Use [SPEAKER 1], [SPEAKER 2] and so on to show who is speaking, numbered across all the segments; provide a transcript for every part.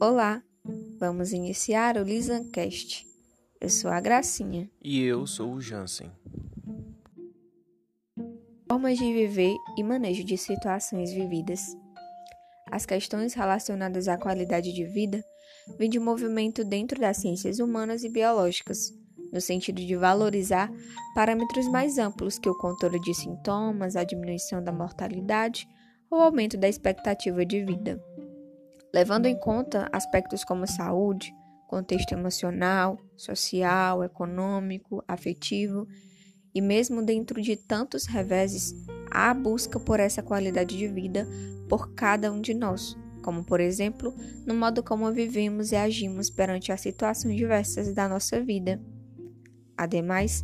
[SPEAKER 1] Olá, vamos iniciar o Lisancast. Eu sou a Gracinha.
[SPEAKER 2] E eu sou o Jansen.
[SPEAKER 1] Formas de viver e manejo de situações vividas. As questões relacionadas à qualidade de vida vêm de um movimento dentro das ciências humanas e biológicas, no sentido de valorizar parâmetros mais amplos que o controle de sintomas, a diminuição da mortalidade ou aumento da expectativa de vida. Levando em conta aspectos como saúde, contexto emocional, social, econômico, afetivo e mesmo dentro de tantos reveses, há a busca por essa qualidade de vida por cada um de nós, como por exemplo, no modo como vivemos e agimos perante as situações diversas da nossa vida. Ademais,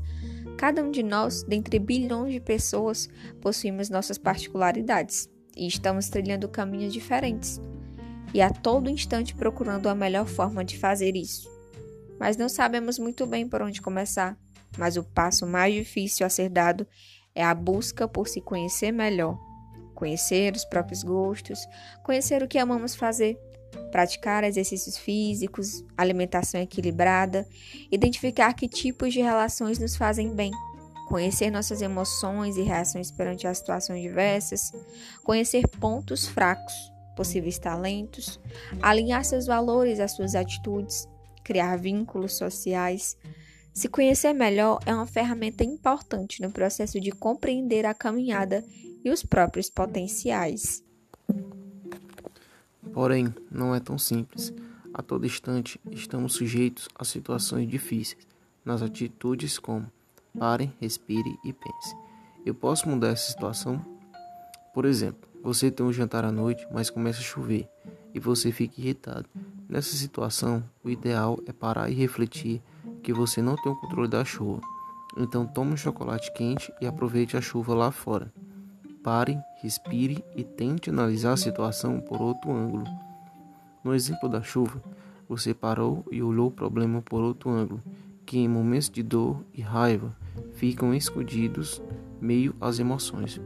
[SPEAKER 1] cada um de nós, dentre bilhões de pessoas, possuímos nossas particularidades e estamos trilhando caminhos diferentes e a todo instante procurando a melhor forma de fazer isso. Mas não sabemos muito bem por onde começar. Mas o passo mais difícil a ser dado é a busca por se conhecer melhor, conhecer os próprios gostos, conhecer o que amamos fazer, praticar exercícios físicos, alimentação equilibrada, identificar que tipos de relações nos fazem bem, conhecer nossas emoções e reações perante as situações diversas, conhecer pontos fracos possíveis talentos, alinhar seus valores às suas atitudes, criar vínculos sociais. Se conhecer melhor é uma ferramenta importante no processo de compreender a caminhada e os próprios potenciais.
[SPEAKER 2] Porém, não é tão simples. A todo instante estamos sujeitos a situações difíceis, nas atitudes como pare, respire e pense. Eu posso mudar essa situação? Por exemplo, você tem um jantar à noite, mas começa a chover e você fica irritado. Nessa situação, o ideal é parar e refletir que você não tem o controle da chuva. Então tome um chocolate quente e aproveite a chuva lá fora. Pare, respire e tente analisar a situação por outro ângulo. No exemplo da chuva, você parou e olhou o problema por outro ângulo, que em momentos de dor e raiva ficam escondidos meio às emoções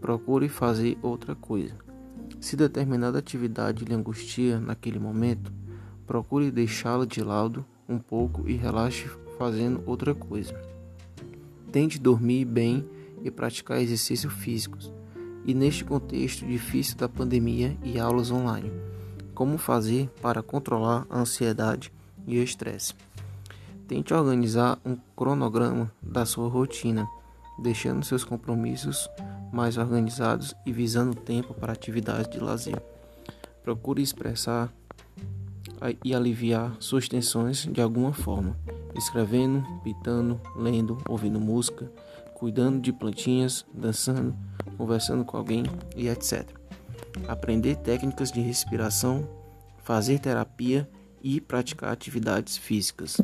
[SPEAKER 2] procure fazer outra coisa. Se determinada atividade lhe angustia naquele momento, procure deixá-la de lado um pouco e relaxe fazendo outra coisa. Tente dormir bem e praticar exercícios físicos. E neste contexto difícil da pandemia e aulas online, como fazer para controlar a ansiedade e o estresse? Tente organizar um cronograma da sua rotina, deixando seus compromissos mais organizados e visando tempo para atividades de lazer. Procure expressar e aliviar suas tensões de alguma forma, escrevendo, pitando, lendo, ouvindo música, cuidando de plantinhas, dançando, conversando com alguém e etc. Aprender técnicas de respiração, fazer terapia e praticar atividades físicas.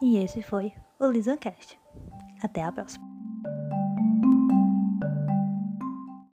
[SPEAKER 3] E esse foi o Lisancast. Até a próxima.